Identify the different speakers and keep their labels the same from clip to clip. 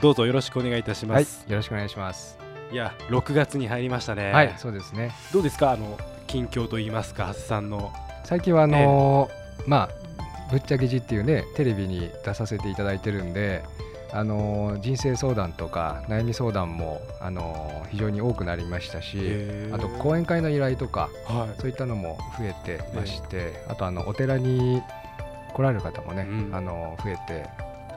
Speaker 1: どうぞよろしくお願いいたしま
Speaker 2: はい
Speaker 1: す、、
Speaker 2: よろしくお願いします。
Speaker 1: い、や6月に入りましたね。
Speaker 2: はい、そうですね。
Speaker 1: どうですか？あの近況といいますか長谷さんの。
Speaker 2: 最近はあのーまあぶっちゃけじっていうねテレビに出させていただいてるんで、あのー人生相談とか悩み相談もあのー非常に多くなりましたし、あと講演会の依頼とか
Speaker 1: はい。
Speaker 2: そういったのも増えてまして、あとあのお寺に来られる方もね、
Speaker 1: うん。
Speaker 2: あのー増えて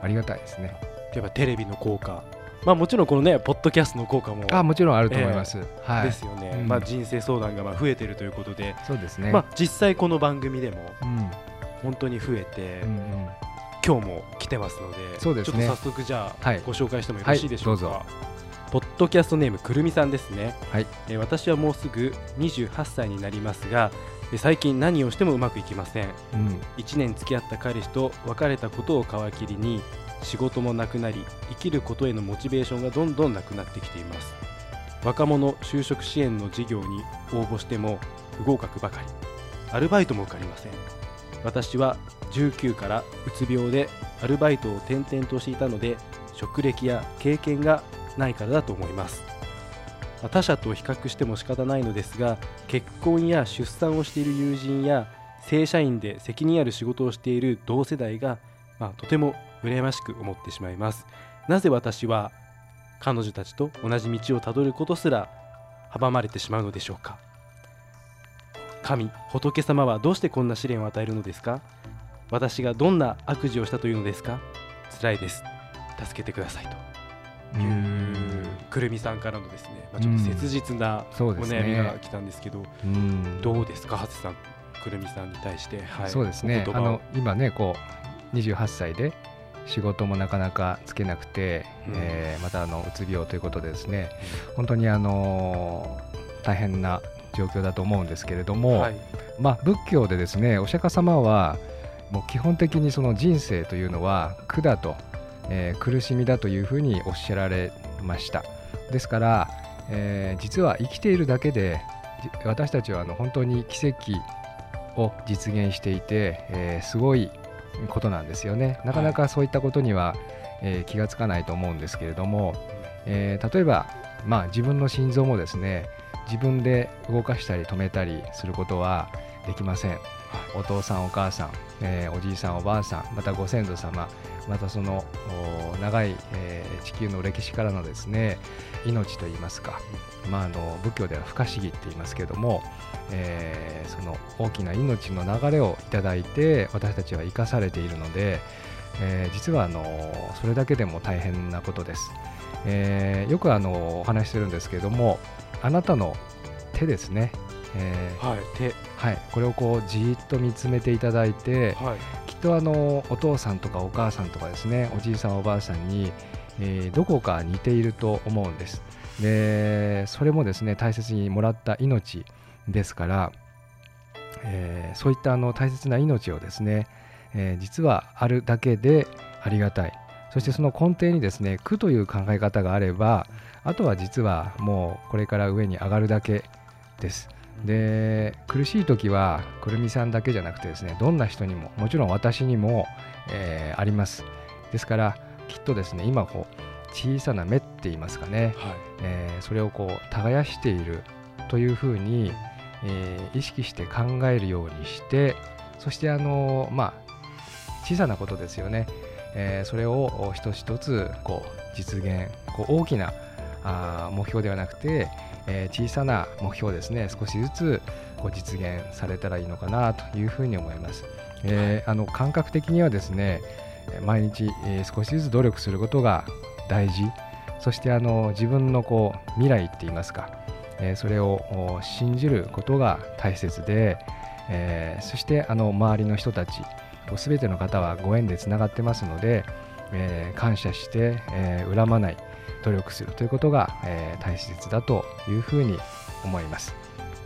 Speaker 2: ありがたいですね。
Speaker 1: やっぱテレビの効果。まあもちろんこのねポッドキャストの効果も
Speaker 2: あもちろんあると思います。はい。
Speaker 1: ですよね、
Speaker 2: うん。
Speaker 1: まあ人生相談がまあ増えてるということで、
Speaker 2: そうですね。
Speaker 1: まあ実際この番組でも
Speaker 2: うん。
Speaker 1: 本当に増えて、
Speaker 2: うんうん。
Speaker 1: 今日も来てますので
Speaker 2: そうですね。
Speaker 1: ちょっと早速じゃあ、
Speaker 2: はい。
Speaker 1: ご紹介してもよろしいでしょうか、
Speaker 2: はい
Speaker 1: ポッドキャストネームくるみさんですね、
Speaker 2: はい。
Speaker 1: えー私はもうすぐ28歳になりますがえー最近何をしてもうまくいきません。
Speaker 2: うん。
Speaker 1: 1年付き合った彼氏と別れたことを皮切りに仕事もなくなり生きることへのモチベーションがどんどんなくなってきています。若者就職支援の事業に応募しても不合格ばかり。アルバイトも受かりません。私は19からうつ病でアルバイトを転々としていたので職歴や経験がないからだと思います。他者と比較しても仕方ないのですが結婚や出産をしている友人や正社員で責任ある仕事をしている同世代が、まあ、とても羨ましく思ってしまいます。なぜ私は彼女たちと同じ道をたどることすら阻まれてしまうのでしょうか。神仏様はどうしてこんな試練を与えるのですか。私がどんな悪事をしたというのですか。辛いです。助けてくださいと。
Speaker 2: う
Speaker 1: いうん。くるみさんからのですね、まあ、ちょっと切実なお悩みが来たんですけど、
Speaker 2: うん。
Speaker 1: どうですか、ハツさん、くるみさんに対して、はい、
Speaker 2: そうですね。あの今ねこう28歳で仕事もなかなかつけなくて、
Speaker 1: うん。
Speaker 2: えーまたあのうつ病ということでですね本当にあのー大変な状況だと思うんですけれども、
Speaker 1: はい、
Speaker 2: まあ、仏教でですねお釈迦様はもう基本的にその人生というのは苦だと、えー苦しみだというふうにおっしゃられました。ですから、えー実は生きているだけでじ私たちはあの本当に奇跡を実現していて、えーすごいことなんですよね。なかなかそういったことには、えー気がつかないと思うんですけれども、えー例えば、まあ、自分の心臓もですね自分で動かしたり止めたりすることはできません、お父さんお母さん、えーおじいさんおばあさんまたご先祖様またその長い、えー地球の歴史からのですね命といいますか、まあ、あの仏教では不可思議って言いますけども、えーその大きな命の流れをいただいて私たちは生かされているので、えー実はあのそれだけでも大変なことです。えーよくあのお話しするんですけどもあなたの手ですね、えー
Speaker 1: はい、手、
Speaker 2: はい、これをこうじーっと見つめていただいて
Speaker 1: はい、
Speaker 2: きっとあのお父さんとかお母さんとかですねおじいさんおばあさんに、えーどこか似ていると思うんです。でそれもですね大切にもらった命ですから、えーそういったあの大切な命をですね、えー実はあるだけでありがたい。そしてその根底にですね苦という考え方があればあとは実はもうこれから上に上がるだけですで苦しい時はくるみさんだけじゃなくてですねどんな人にももちろん私にも、えーあります。ですからきっとですね今こう小さな目って言いますかね、
Speaker 1: はい、
Speaker 2: えーそれをこう耕しているというふうに、えー意識して考えるようにしてそしてあのまあ小さなことですよね、えーそれを一つ一つこう実現こう大きなあー目標ではなくて、えー小さな目標ですね少しずつこう実現されたらいいのかなというふうに思います。えーあの感覚的にはですねえー毎日、えー少しずつ努力することが大事。そしてあの自分のこう未来って言いますか、えーそれをお信じることが大切で、えーそしてあの周りの人たちこう全ての方はご縁でつながってますので、えー感謝して、えー恨まない努力するということが、えー大切だというふうに思います。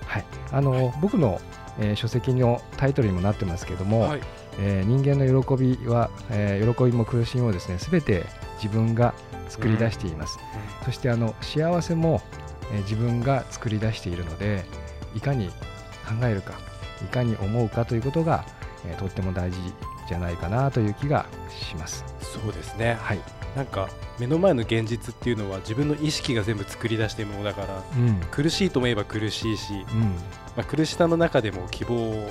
Speaker 2: はい、あの僕の、えー書籍のタイトルにもなってますけども、
Speaker 1: はい。
Speaker 2: えー人間の喜びは、えー喜びも苦しみもですね全て自分が作り出しています、そしてあの幸せも、えー自分が作り出しているのでいかに考えるかいかに思うかということが、えーとっても大事じゃないかなという気がします。
Speaker 1: そうですね。
Speaker 2: はい、
Speaker 1: なんか目の前の現実っていうのは自分の意識が全部作り出しているものだから
Speaker 2: うん。
Speaker 1: 苦しいとも言えば苦しいし、
Speaker 2: うん、
Speaker 1: まあ、苦しさの中でも希望を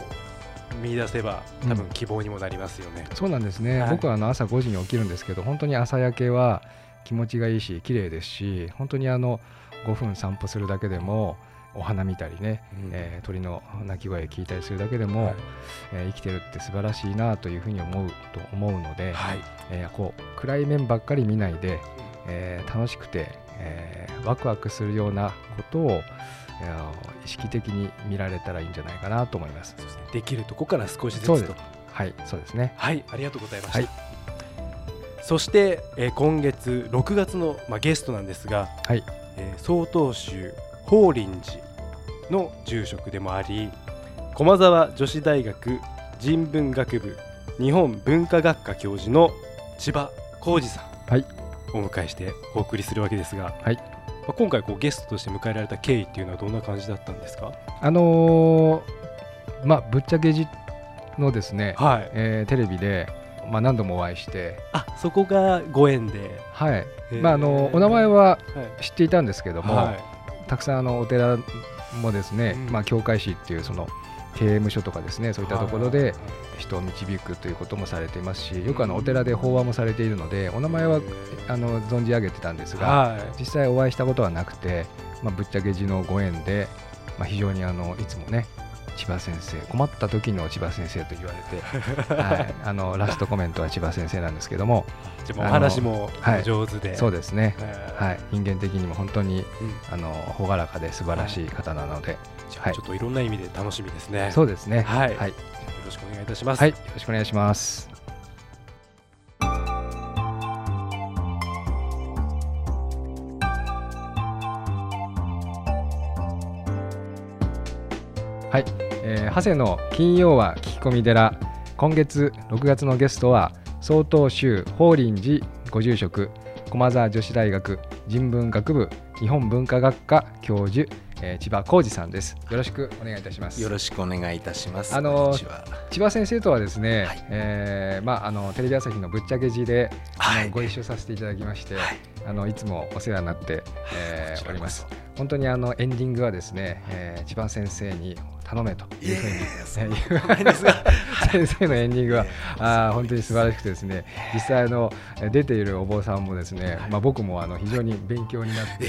Speaker 1: 見出せば多分
Speaker 2: うん
Speaker 1: 希望にもなりますよね、
Speaker 2: そうなんですね、
Speaker 1: はい。
Speaker 2: 僕はあの朝5時に起きるんですけど本当に朝焼けは気持ちがいいし綺麗ですし本当にあの5分散歩するだけでもお花見たりね、
Speaker 1: うん。
Speaker 2: えー鳥の鳴き声聞いたりするだけでも、
Speaker 1: はい。
Speaker 2: えー生きてるって素晴らしいなというふうに思うと思うので、
Speaker 1: はい。
Speaker 2: えーこう暗い面ばっかり見ないで、えー楽しくて、えーワクワクするようなことを、えー意識的に見られたらいいんじゃないかなと思います。
Speaker 1: ですね。できるとこから少しずつと。
Speaker 2: はい、そうですね。
Speaker 1: はいありがとうございました、
Speaker 2: はい。
Speaker 1: そして、えー今月6月の、まあ、ゲストなんですが、
Speaker 2: はい。
Speaker 1: えー曹洞宗法輪寺の住職でもあり駒沢女子大学人文学部日本文化学科教授の千葉浩二さん
Speaker 2: はい。
Speaker 1: をお迎えしてお送りするわけですが、
Speaker 2: はい。
Speaker 1: まあ、今回こうゲストとして迎えられた経緯っていうのはどんな感じだったんですか？
Speaker 2: あのーまあぶっちゃけじのですね、
Speaker 1: はい。
Speaker 2: えーテレビで、まあ、何度もお会いして、
Speaker 1: あそこがご縁で、
Speaker 2: はい。まあ、あのお名前は
Speaker 1: はい。
Speaker 2: 知っていたんですけども、
Speaker 1: はい
Speaker 2: たくさんあのお寺もですね、
Speaker 1: うん。
Speaker 2: まあ、教会士っていうその刑務所とかですねそういったところで人を導くということもされていますしよくあのお寺で法話もされているのでお名前はあの存じ上げてたんですが
Speaker 1: はい。
Speaker 2: 実際お会いしたことはなくて、まあ、ぶっちゃけ字のご縁で、まあ、非常にあのいつもね千葉先生困った時の千葉先生と言われて、はい、あのラストコメントは千葉先生なんですけども
Speaker 1: じゃお話も
Speaker 2: はい
Speaker 1: 上手で、
Speaker 2: そうですね、
Speaker 1: は
Speaker 2: はい、人間的にも本当に
Speaker 1: うん。
Speaker 2: あの朗らかで素晴らしい方なので、はい。
Speaker 1: ちょっといろんな意味で楽しみですね。
Speaker 2: そうですね。
Speaker 1: はい。
Speaker 2: はい、
Speaker 1: よろしくお願いいたします。
Speaker 2: はい、よろしくお願いします。はい、えー、長谷の金曜は聞き込み寺。今月6月のゲストは曹洞宗法輪寺ご住職駒沢女子大学人文学部日本文化学科教授、えー千葉浩二さんです。よろしくお願いいたします。
Speaker 3: よろしくお願いいたします。
Speaker 2: あの千葉先生とはですね、
Speaker 3: はい。
Speaker 2: えーまあ、あのテレビ朝日のぶっちゃけ字で、あ
Speaker 3: はい。
Speaker 2: のご一緒させていただきまして、
Speaker 3: はい。
Speaker 2: あのいつもお世話になって、えーおります。本当にあのエンディングはですね、えー千葉先生に頼めというふうに、
Speaker 3: いえいえそ
Speaker 2: え
Speaker 3: んな
Speaker 2: ー
Speaker 3: ことないですが
Speaker 2: 先生のエンディングは、あー本当に素晴らしくてですね、実際あの出ているお坊さんもですね、まあ僕もあの非常に勉強になって。い。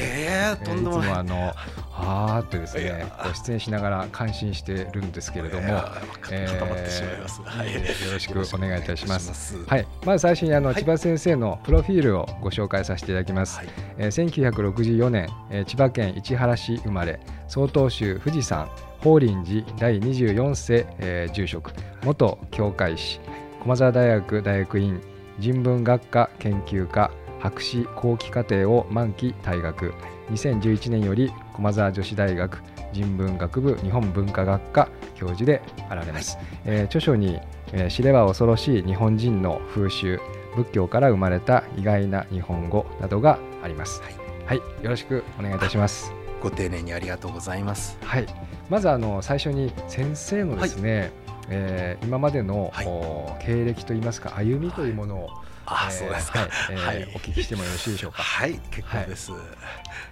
Speaker 2: つ
Speaker 3: も
Speaker 2: あのはーってですねこう出演しながら感心してるんですけれども、えーよろしくお願いいたします。
Speaker 3: す。
Speaker 2: はい、まず最初にあの、
Speaker 3: はい。
Speaker 2: 千葉先生のプロフィールをご紹介させていただきます。
Speaker 3: はい。
Speaker 2: えー1964年、えー千葉県市原市生まれ、曹洞宗富士山法輪寺第24世、えー住職、元教会士、駒澤大学大学院人文学科研究科博士後期課程を満期退学。2011年より駒澤女子大学人文学部日本文化学科教授であられます、えー著書に、えー知れば恐ろしい日本人の風習仏教から生まれた意外な日本語などがあります。
Speaker 3: はい。
Speaker 2: はい、よろしくお願いいたします。
Speaker 3: ご丁寧にありがとうございます。
Speaker 2: はい、まずあの最初に先生のですね、えー今までの、
Speaker 3: はい
Speaker 2: お経歴といいますか歩みというものを、
Speaker 3: あ、
Speaker 2: えー
Speaker 3: そうですか。
Speaker 2: はいえー
Speaker 3: はい
Speaker 2: お聞きしてもよろしいでしょうか。
Speaker 3: はい、結構です。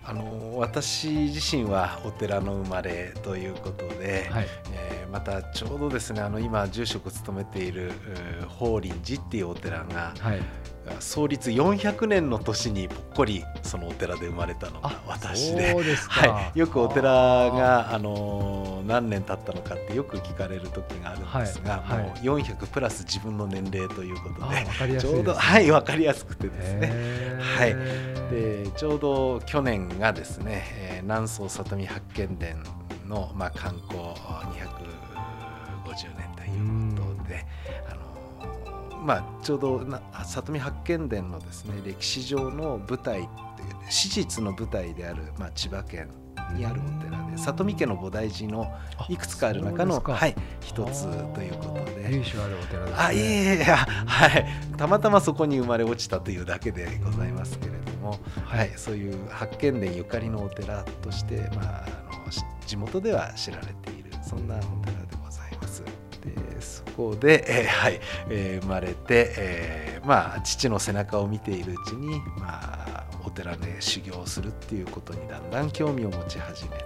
Speaker 3: あの私自身はお寺の生まれということで、
Speaker 2: はい、
Speaker 3: えーまたちょうどですねあの今住職を務めている法輪寺っていうお寺が
Speaker 2: はい、
Speaker 3: 創立400年の年にぽっこりそのお寺で生まれたのが私で。はい、よくお寺が、あのー何年経ったのかってよく聞かれる時があるんですが、
Speaker 2: はい。はい。
Speaker 3: もう400プラス自分の年齢ということでちょうどはい分かりやすくてですね。はい。でちょうど去年がですね、えー南総里見八犬伝の、まあ、観光250年ということで、あのーまあ、ちょうどな里見八犬伝のですね歴史上の舞台史実の舞台である、まあ、千葉県にあるお寺で里見家の菩提寺のいくつかある中のはい、一つということで。
Speaker 2: 由緒あるお寺です、ね、
Speaker 3: あいえいえはい。たまたまそこに生まれ落ちたというだけでございますけれども、はい、そういう八犬伝ゆかりのお寺として、まあ、あのし地元では知られているそんなお寺でございます。でそこで、えーはいえー生まれて、えーまあ、父の背中を見ているうちに、まあ、お寺で修行をするっていうことにだんだん興味を持ち始めて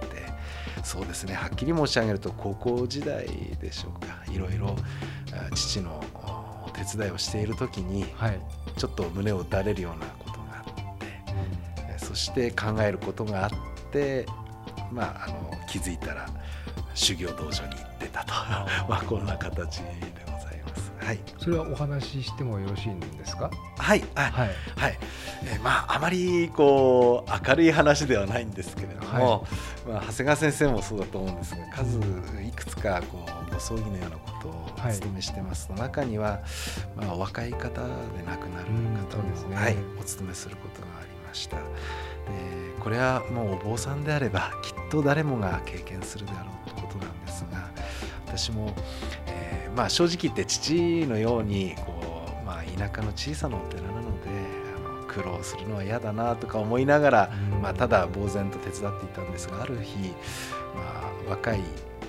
Speaker 3: そうですねはっきり申し上げると高校時代でしょうかいろいろあ父のお手伝いをしている時に
Speaker 2: はい、
Speaker 3: ちょっと胸を打たれるようなことがあってえーそして考えることがあって、まあ、あの気づいたら修行道場に行ってたと。まあこんな形。はい、
Speaker 2: それはお話ししてもよろしいんですか？
Speaker 3: はい、あ
Speaker 2: はい。
Speaker 3: はい、えーまああまりこう明るい話ではないんですけれども、まあ、長谷川先生もそうだと思うんですが数いくつかこうご葬儀のようなことをお
Speaker 2: はい
Speaker 3: 務めしてますと、中には、まあ、お若い方で亡くなる
Speaker 2: うん
Speaker 3: 方も、
Speaker 2: そうですね。
Speaker 3: はい、お務めすることがありました。でこれはもうお坊さんであればきっと誰もが経験するであろうということなんですが私も、えーまあ、正直言って父のようにこう、まあ、田舎の小さなお寺なのであの苦労するのは嫌だなとか思いながら、
Speaker 2: うん。
Speaker 3: まあ、ただ呆然と手伝っていたんですがある日、まあ、若い、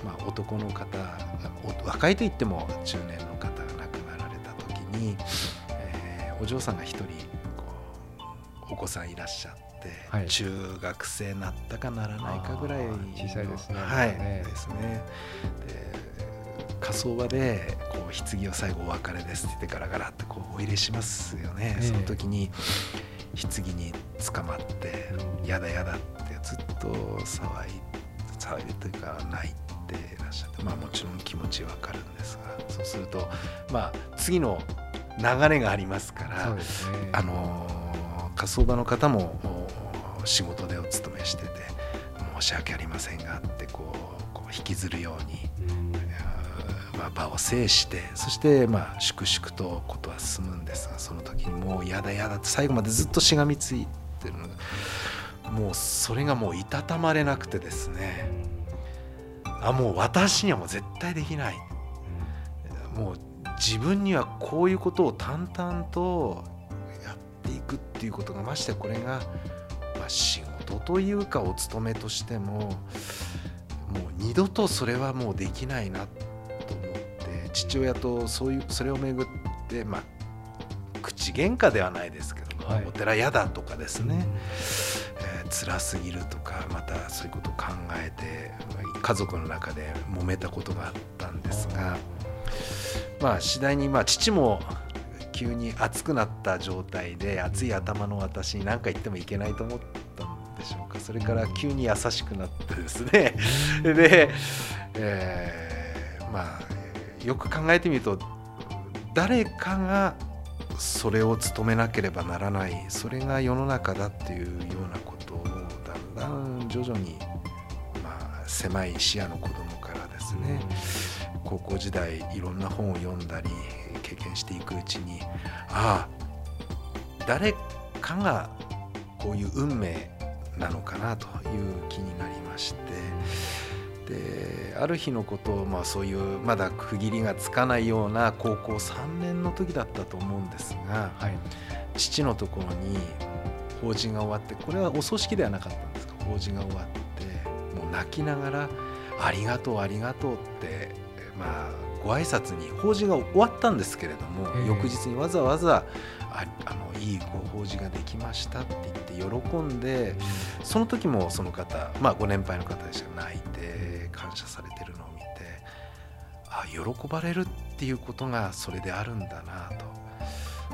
Speaker 3: まあ、男の方お若いといっても中年の方が亡くなられた時に、えーお嬢さんが一人こうお子さんいらっしゃって、
Speaker 2: はい。
Speaker 3: 中学生なったかならないかぐらい
Speaker 2: 小さいですね
Speaker 3: はいですね。で火葬場でこう棺を最後お別れですって言ってガラガラってこうお入れしますよね、
Speaker 2: ええ。
Speaker 3: その時に棺に捕まって「やだやだ」ってずっと騒い騒いでというか泣いてらっしゃってまあもちろん気持ちわかるんですがそうするとまあ次の流れがありますから
Speaker 2: ね。
Speaker 3: あのー火葬場の方もお仕事でお勤めしてて申し訳ありませんがってこうこう引きずるように、場を制してそしてまあ粛々とことは進むんですがその時にもう嫌だ嫌だって最後までずっとしがみついてるもうそれがもういたたまれなくてですねあもう私にはもう絶対できない。もう自分にはこういうことを淡々とやっていくっていうことがましてこれが、まあ、仕事というかお勤めとしてももう二度とそれはもうできないなって父親とそういうそれをめぐってまあ口喧嘩ではないですけども、
Speaker 2: はい。
Speaker 3: お寺嫌だとかですね、えー辛すぎるとかまたそういうことを考えてまあ家族の中で揉めたことがあったんですがまあ次第にまあ父も急に熱くなった状態で熱い頭の私に何か言ってもいけないと思ったんでしょうか。それから急に優しくなってですね。で、えーまあよく考えてみると誰かがそれを務めなければならないそれが世の中だっていうようなことをだんだん。徐々に、まあ、狭い視野の子供からですね、高校時代いろんな本を読んだり経験していくうちにああ誰かがこういう運命なのかなという気になりましてである日のことを、まあ、そういうまだ区切りがつかないような高校3年の時だったと思うんですが
Speaker 2: はい。
Speaker 3: 父のところに法事が終わってこれはお葬式ではなかったんですが法事が終わってもう泣きながら「ありがとうありがとう」ってまあご挨拶に法事が終わったんですけれども、
Speaker 2: ええ。
Speaker 3: 翌日にわざわざああのいいご法事ができましたって言って喜んでその時もその方まあご年配の方でしたが泣いて感謝されてるのを見てあ喜ばれるっていうことがそれであるんだなと。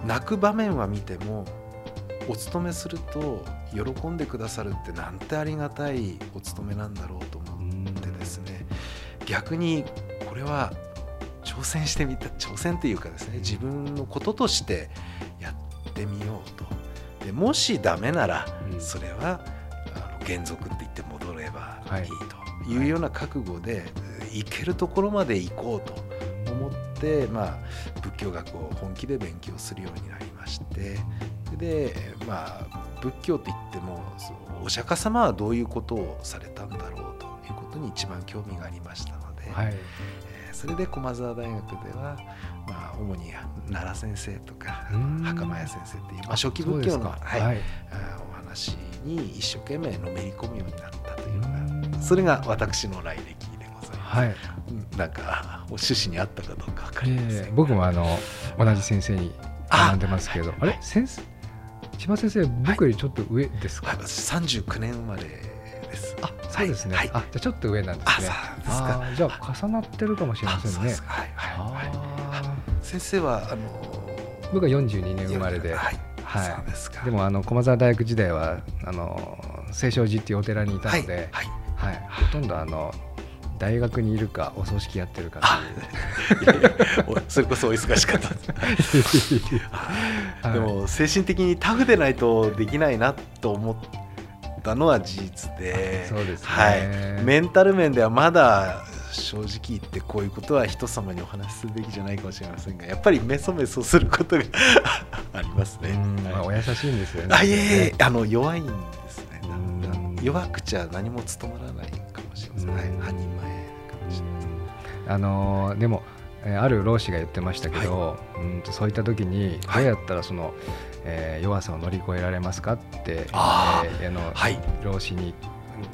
Speaker 3: 泣く場面は見てもお勤めすると喜んでくださるってなんてありがたいお勤めなんだろうと思ってですね。逆にこれは挑戦してみた挑戦というかですね自分のこととしてやってみようと。でもしダメなら
Speaker 2: うん。
Speaker 3: それはあの原則って言って戻れば
Speaker 2: はい
Speaker 3: いいというような覚悟でいけるところまで行こうと思ってまあ、仏教学を本気で勉強するようになりましてで、まあ、仏教って言ってもお釈迦様はどういうことをされたんだろうということに一番興味がありましたので、
Speaker 2: はい。
Speaker 3: えーそれで駒澤大学では、まあ、主に奈良先生とか袴屋先生っていう、まあ、
Speaker 2: あ
Speaker 3: 初期仏教の、はい
Speaker 2: はい。
Speaker 3: お話に一生懸命のめり込むようになったというの
Speaker 2: うーん
Speaker 3: がそれが私の来歴でございます。
Speaker 2: はい。
Speaker 3: うんなんか趣旨に合ったかどうか分かりませんが、
Speaker 2: ええ僕もあの同じ先生に学んでますけどあれ？先生？千葉先生僕よりちょっと上ですか、
Speaker 3: はい、私39年生まれです。
Speaker 2: あそうですね、
Speaker 3: はい。
Speaker 2: あじゃあちょっと上なんで
Speaker 3: あ
Speaker 2: すね。
Speaker 3: そうですか。
Speaker 2: あーじゃあ重なってるかもしれませんね。
Speaker 3: 先生はあの
Speaker 2: ー僕は42年生まれで、
Speaker 3: はい、
Speaker 2: はい。
Speaker 3: そうですか。
Speaker 2: でもあの駒澤大学時代はあの清少寺っていうお寺にいた
Speaker 3: はい
Speaker 2: ので、
Speaker 3: はい。
Speaker 2: はいほとんどあの大学にいるかお葬式やってるか
Speaker 3: あいやいやおそれこそお忙しかった。でも精神的にタフでないとできないなと思ったのは事実で、
Speaker 2: そうですね。
Speaker 3: はい、メンタル面ではまだ正直言ってこういうことは人様にお話しするべきじゃないかもしれませんがやっぱりメソメソすることがありますね。
Speaker 2: うんまあ、
Speaker 3: はい。
Speaker 2: お優しいんですよね。
Speaker 3: あいえいえあの弱いんで弱くちゃ何も務まらないかもしれません、はい前かもしれない
Speaker 2: うんあのーでも、えーある老師が言ってましたけど、うんとそういった時にど
Speaker 3: はい。
Speaker 2: うやったらその、えー弱さを乗り越えられますかって、
Speaker 3: あ
Speaker 2: えーあの
Speaker 3: はい。
Speaker 2: 老師に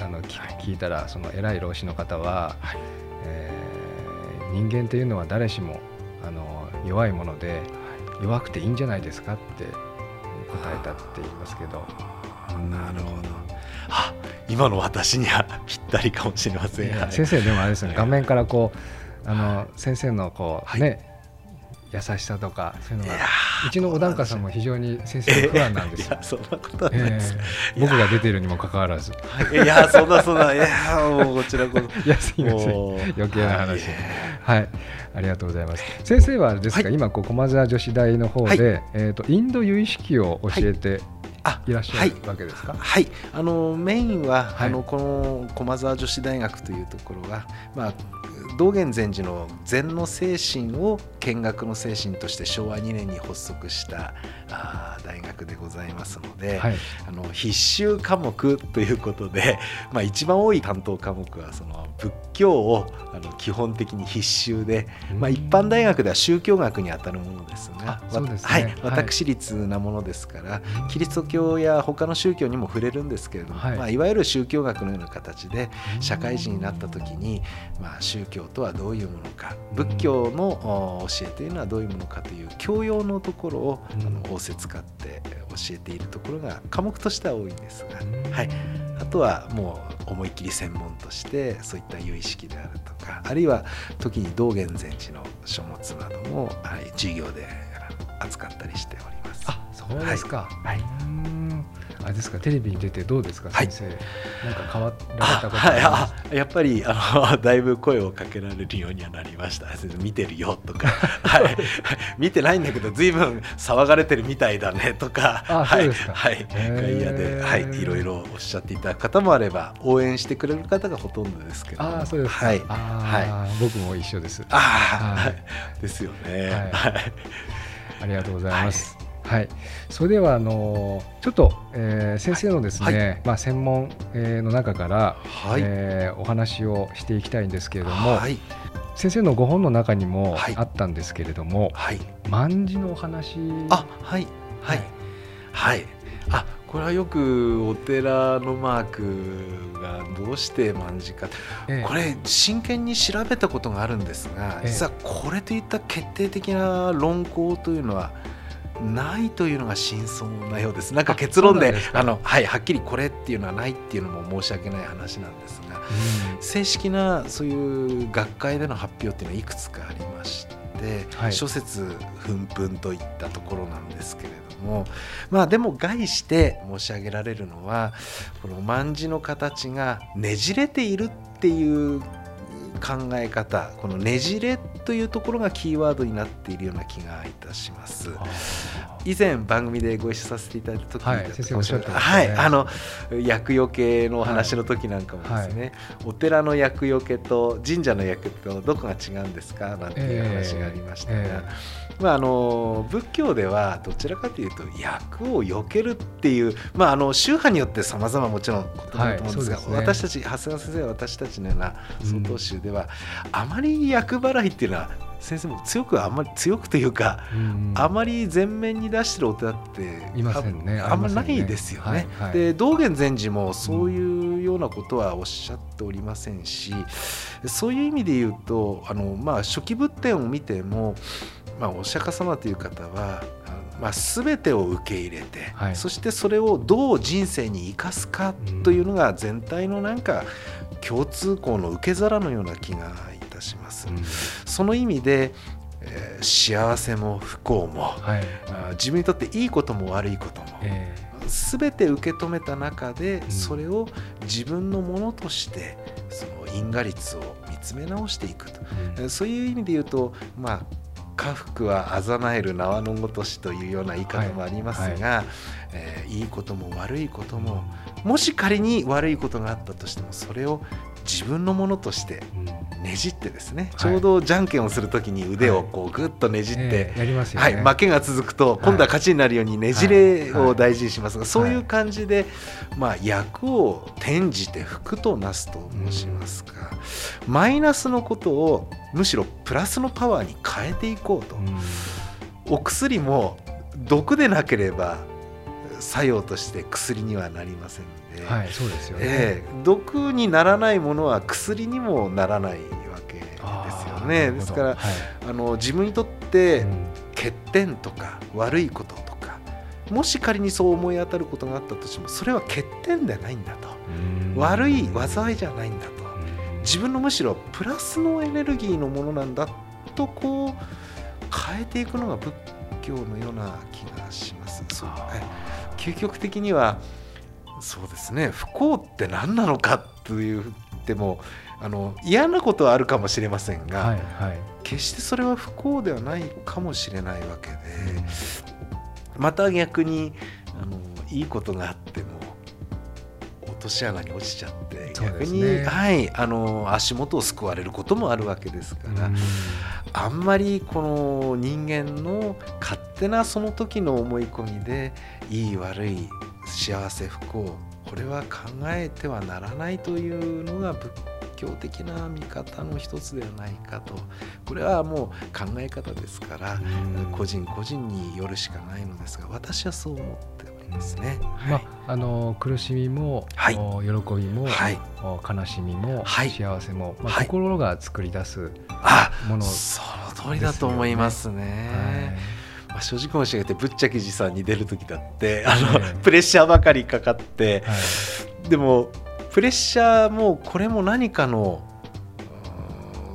Speaker 2: あの聞聞いたらその偉い老師の方は、
Speaker 3: はい。
Speaker 2: えー人間というのは誰しもあの弱いもので弱くていいんじゃないですかって答えたって言いますけど。
Speaker 3: なるほど。あ今の私にはぴったりかもしれません、はい
Speaker 2: 先生でもあれですね、
Speaker 3: はい。
Speaker 2: 画面からこうあの先生のこう、
Speaker 3: はい。
Speaker 2: ね優しさとかそういうのが。うちのお檀家さんも非常に先生の不安なんですよ。
Speaker 3: いや。そんなことはない
Speaker 2: え
Speaker 3: です、
Speaker 2: え僕が出てるにもかかわらず、
Speaker 3: い。やそんなそんな。いやもうこちらこそ。
Speaker 2: いやすいません。余計な話。
Speaker 3: はい。
Speaker 2: はい、ありがとうございます。先生はですか、
Speaker 3: はい。
Speaker 2: 今こう駒澤女子大の方で、えっ、とインド由意識を教えて
Speaker 3: あ
Speaker 2: いらっしゃるわけですか？
Speaker 3: はい、あのメインは、
Speaker 2: はい。
Speaker 3: あのこの駒澤女子大学というところは、まあ、道元禅師の禅の精神を見学の精神として昭和2年に発足したあー大学でございますので、
Speaker 2: はい、
Speaker 3: あの必修科目ということで、まあ、一番多い担当科目はその仏教をあの基本的に必修で、まあ、一般大学では宗教学にあたるものですが
Speaker 2: ね。
Speaker 3: はい。
Speaker 2: はい。
Speaker 3: 私立なものですから、キリスト教や他の宗教にも触れるんですけれども、
Speaker 2: はい。
Speaker 3: いまあ、いわゆる宗教学のような形で社会人になった時に、まあ、宗教とはどういうものか。仏教のお教えというのはどういうものかという教養のところを
Speaker 2: うん。
Speaker 3: あの仰せ使って教えているところが科目としては多いんですが、
Speaker 2: うん。
Speaker 3: はい、あとはもう思いっきり専門としてそういった有意識であるとかあるいは時に道元禅師の書物なども、はい、授業で扱ったりしております。
Speaker 2: あ、そうですか。
Speaker 3: はい。はい
Speaker 2: あれですか、テレビに出てどうですか、
Speaker 3: はい。
Speaker 2: 先生。なんか変わられ
Speaker 3: あ
Speaker 2: たこと
Speaker 3: はい、
Speaker 2: あります
Speaker 3: あやっぱりあの だいぶ声をかけられるようにはなりました。見てるよとか、はい、見てないんだけど随分騒がれてるみたいだねとか。
Speaker 2: あ
Speaker 3: はい。はい、外野で、はい、いろいろおっしゃっていただく方もあれば応援してくれる方がほとんどですけど。
Speaker 2: ああ、そうですか。
Speaker 3: はい。
Speaker 2: あー僕も一緒です。
Speaker 3: ああ、
Speaker 2: はい。
Speaker 3: ですよね。
Speaker 2: はい。
Speaker 3: はい。
Speaker 2: ありがとうございます。はい、それではあのちょっと、えー先生のですね、まあ専門、えーの中から、
Speaker 3: はい。
Speaker 2: えーお話をしていきたいんですけれども、
Speaker 3: はい。
Speaker 2: 先生のご本の中にも
Speaker 3: はい。
Speaker 2: あったんですけれども、
Speaker 3: はい。
Speaker 2: 万字のお話。
Speaker 3: あはい。はい。はい。あこれはよくお寺のマークがどうして万字か。
Speaker 2: ええ。
Speaker 3: これ真剣に調べたことがあるんですが
Speaker 2: ええ。
Speaker 3: 実はこれといった決定的な論考というのはないというのが真相なようです。なんか結論であの、はい、はっきりこれっていうのはないっていうのも申し訳ない話なんですが正式なそういう学会での発表っていうのはいくつかありまして、
Speaker 2: はい。
Speaker 3: 諸説奮々といったところなんですけれどもまあでも概して申し上げられるのはこの卍の形がねじれているっていう考え方このねじれというところがキーワードになっているような気がいたします。以前番組でご一緒させていただいた時に、
Speaker 2: はい先生おっしゃってね。
Speaker 3: はい、あの厄除けのお話の時なんかもですね、お寺の厄除けと神社の厄とどこが違うんですかなんていう話がありましたが、
Speaker 2: ええ
Speaker 3: まあ、あの仏教ではどちらかというと厄を避けるっていう、まあ、あの宗派によって様々もちろん異なると思うんですが、
Speaker 2: はいすね。
Speaker 3: 私たち長谷川先生私たちのような
Speaker 2: うん。
Speaker 3: 曹洞宗では、あまり厄払いっていうのは先生も強くあんまり強くというか、
Speaker 2: うん
Speaker 3: あまり前面に出してるお寺って
Speaker 2: いませんね。
Speaker 3: ああんまりないですよね。
Speaker 2: はいはい。
Speaker 3: で道元禅師もそういうようなことはおっしゃっておりませんし、そういう意味で言うとあの、まあ、初期仏典を見ても、まあ、お釈迦様という方は、まあ、全てを受け入れて、
Speaker 2: はい。
Speaker 3: そしてそれをどう人生に生かすかというのが全体のなんか共通項の受け皿のような気がいたします。
Speaker 2: うん。
Speaker 3: その意味で、えー幸せも不幸も
Speaker 2: はい。
Speaker 3: 自分にとっていいことも悪いことも、
Speaker 2: え
Speaker 3: 全て受け止めた中で、
Speaker 2: ん。
Speaker 3: それを自分のものとしてその因果率を見つめ直していくと、
Speaker 2: え
Speaker 3: えーそういう意味で言うとまあ家福はあざなえる縄のごとしというような言い方もありますが、えーいいことも悪いことももし仮に悪いことがあったとしてもそれを自分のものとして
Speaker 2: うん。
Speaker 3: ねじってですね、
Speaker 2: はい。
Speaker 3: ちょうどじゃんけんをするときに腕をこうグッとねじって、
Speaker 2: ええやりますよ
Speaker 3: は
Speaker 2: ね
Speaker 3: い、負けが続くと今度は勝ちになるようにねじれを大事にしますが、そういう感じで、まあ、役を転じて福となすと申しますか、マイナスのことをむしろプラスのパワーに変えていこうと、
Speaker 2: うん。
Speaker 3: お薬も毒でなければ作用として薬にはなりませんので、
Speaker 2: はいそうですよね。
Speaker 3: ええ毒にならないものは薬にもならないわけですよね。ですから
Speaker 2: はい。
Speaker 3: あの自分にとって
Speaker 2: うん。
Speaker 3: 欠点とか悪いこととかもし仮にそう思い当たることがあったとしてもそれは欠点ではないんだと。
Speaker 2: うん。
Speaker 3: 悪い災いじゃないんだと。
Speaker 2: うん。
Speaker 3: 自分のむしろプラスのエネルギーのものなんだとこう変えていくのが仏教のような気がします。そうはい。究極的にはそうですね。不幸って何なのかというでもあの嫌なことはあるかもしれませんが、
Speaker 2: はいはい。
Speaker 3: 決してそれは不幸ではないかもしれないわけで、また逆にあのいいことがあっても落とし穴に落ちちゃって、逆に、はい、あの足元を救われることもあるわけですから、
Speaker 2: うん。
Speaker 3: あんまりこの人間の勝手なその時の思い込みでいい悪い幸せ不幸これは考えてはならないというのが仏教的な見方の一つではないかと。これはもう考え方ですから
Speaker 2: うん。
Speaker 3: 個人個人によるしかないのですが私はそう思っておりますね。
Speaker 2: まああの苦しみも、
Speaker 3: はい。
Speaker 2: お喜びも、
Speaker 3: はい、
Speaker 2: お悲しみも、
Speaker 3: はい。
Speaker 2: 幸せも、まあ
Speaker 3: はい。
Speaker 2: 心が作り出す
Speaker 3: あ
Speaker 2: もの、
Speaker 3: その通りだと思いますね。まあ、正直申し上げてぶっちゃけじさんに出る時だってあの、
Speaker 2: ええ
Speaker 3: プレッシャーばかりかかって
Speaker 2: はい。はい
Speaker 3: でもプレッシャーもこれも何かの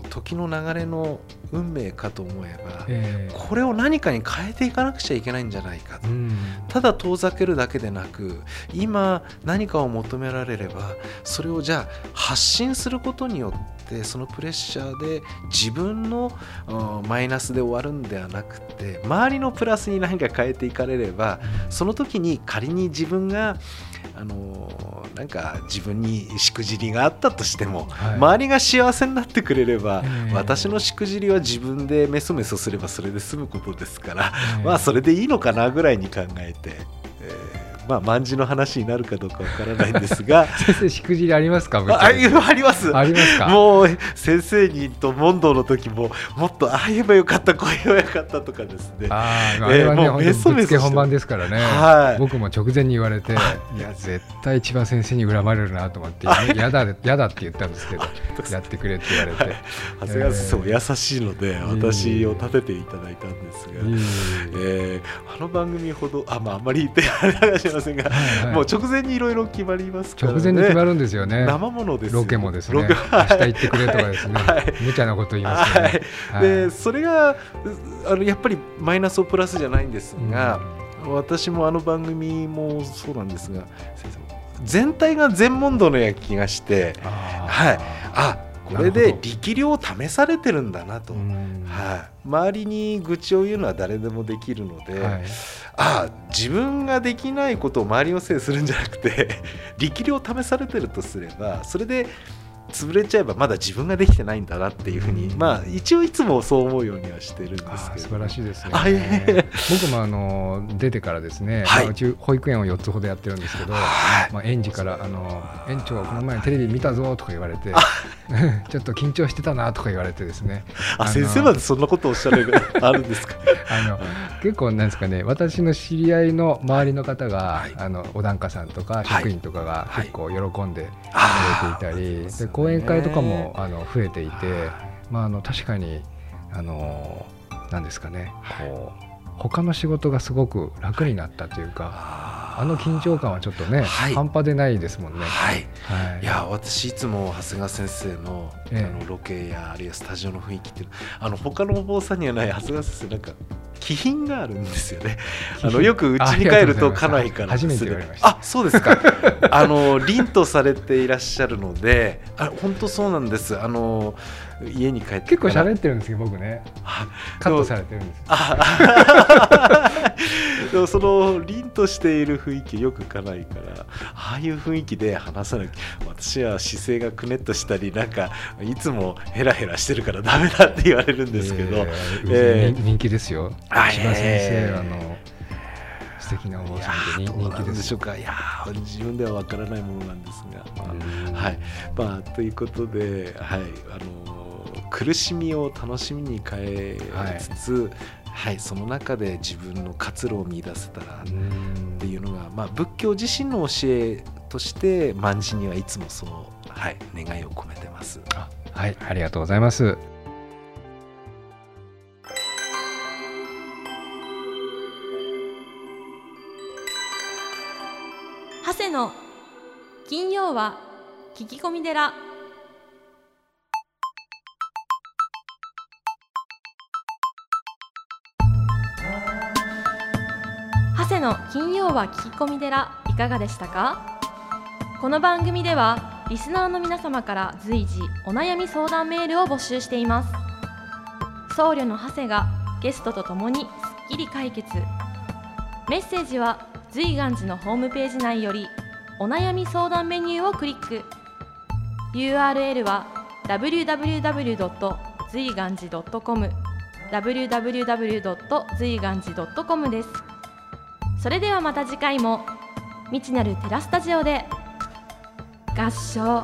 Speaker 3: 時の流れの運命かと思えば
Speaker 2: ええ。
Speaker 3: これを何かに変えていかなくちゃいけないんじゃないかと。
Speaker 2: うん。
Speaker 3: ただ遠ざけるだけでなく今何かを求められればそれをじゃあ発信することによってそのプレッシャーで自分のうんマイナスで終わるんではなくて周りのプラスに何か変えていかれればその時に仮に自分があのなんか自分にしくじりがあったとしても、
Speaker 2: はい。
Speaker 3: 周りが幸せになってくれれば、
Speaker 2: ええ。
Speaker 3: 私のしくじりは自分でメソメソすればそれで済むことですから、
Speaker 2: ええ。
Speaker 3: まあそれでいいのかなぐらいに考えて、えーまあ卍の話になるかどうかわからないんですが。
Speaker 2: 先生しくじりありますか？
Speaker 3: ああいうあります。
Speaker 2: ありますか？
Speaker 3: もう先生にと問答の時ももっとああ言えばよかったこう言えばよかったとかですね。
Speaker 2: あーあれはね、
Speaker 3: ええもうメソメソ
Speaker 2: 本番ですからね、
Speaker 3: はい。
Speaker 2: 僕も直前に言われて、
Speaker 3: はい
Speaker 2: いや、絶対千葉先生に恨まれるなと思って、や。だ、やだって言ったんですけど、やってくれって言われて、
Speaker 3: 長谷川先生も優しいので、
Speaker 2: え
Speaker 3: 私を立てていただいたんですが、
Speaker 2: いえいえ
Speaker 3: えーあの番組ほどあ,、まあ、あんまり言ってあませんが、
Speaker 2: はいはい。
Speaker 3: もう直前にいろいろ決まりますから、ね、
Speaker 2: 直前に決まるんですよね、
Speaker 3: 生ものですよ。
Speaker 2: ロケもですね、明日行ってくれとかですね、
Speaker 3: はい。
Speaker 2: 無茶なこと言います。
Speaker 3: でそれがうあのやっぱりマイナスをプラスじゃないんですが、私もあの番組もそうなんですが全体が全問答のような気がしてはい。あここれで力量を試されてるんだなと、はい、周りに愚痴を言うのは誰でもできるので、はい、ああ自分ができないことを周りのせいにするんじゃなくて 力量を試されてるとすればそれで潰れちゃえばまだ自分ができてないんだなっていうふうに、まあ一応いつもそう思うようにはしてるんですけど。
Speaker 2: 素晴らしいですね。僕もあの出てからですね、はい、まあ、うち保育園を4つほどやってるんですけど、はい、まあ、園児からあの「園長この前テレビ見たぞ」とか言われて ちょっと緊張してたなとか言われてですね。
Speaker 3: あ先生までそんなことをおっしゃるあるんですか？
Speaker 2: あの結構なんですかね私の知り合いの周りの方が、はい、あのお檀家さんとか職員とかが結構喜んでくれていたり、で講演会とかもあの増えていて、まあ、あの確かにあのなんですかねこう他の仕事がすごく楽になったというか、あの緊張感はちょっとね、はい、半端でないですもんね。
Speaker 3: はい。はい、いや私いつも長谷川先生の,、あのロケやあるいはスタジオの雰囲気っていうあの他のお坊さんにはない長谷川先生なんか気品があるんですよね。あのよく家に帰ると家内から
Speaker 2: 初めて
Speaker 3: あそうですか。あの凛とされていらっしゃるので、あ本当そうなんです。あの家に帰って
Speaker 2: 結構喋ってるんですよ僕ね。カットされてるんです。
Speaker 3: でもその凛としている雰囲気よく家内からああいう雰囲気で話さなきゃ私は姿勢がくねっとしたりなんかいつもヘラヘラしてるからダメだって言われるんですけど、
Speaker 2: えー、人気ですよ。千葉先生、あの素敵なお坊さんで人気です
Speaker 3: でしょうか。いや自分ではわからないものなんですが、まあ、はい。まあということではい。あの苦しみを楽しみに変えつつ、はいはい、その中で自分の活路を見出せたらっていうのが、まあ、仏教自身の教えとして万事にはいつもそう、はい、願いを込めてます。
Speaker 2: はいありがとうございます。
Speaker 4: 長谷の金曜は聞き込み寺の金曜は聞き込み寺いかがでしたか？この番組ではリスナーの皆様から随時お悩み相談メールを募集しています僧侶の長谷がゲストとともにすっきり解決メッセージは随願寺のホームページ内よりお悩み相談メニューをクリック URL は www. 随願寺 .com www. 随願寺 .com ですそれではまた次回も未知なるテラスタジオで合唱。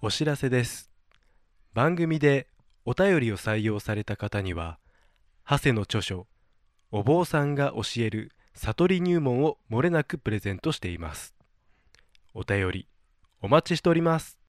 Speaker 1: お知らせです。番組でお便りを採用された方には長谷の著書「お坊さんが教える悟り入門」をもれなくプレゼントしています。お便りお待ちしております。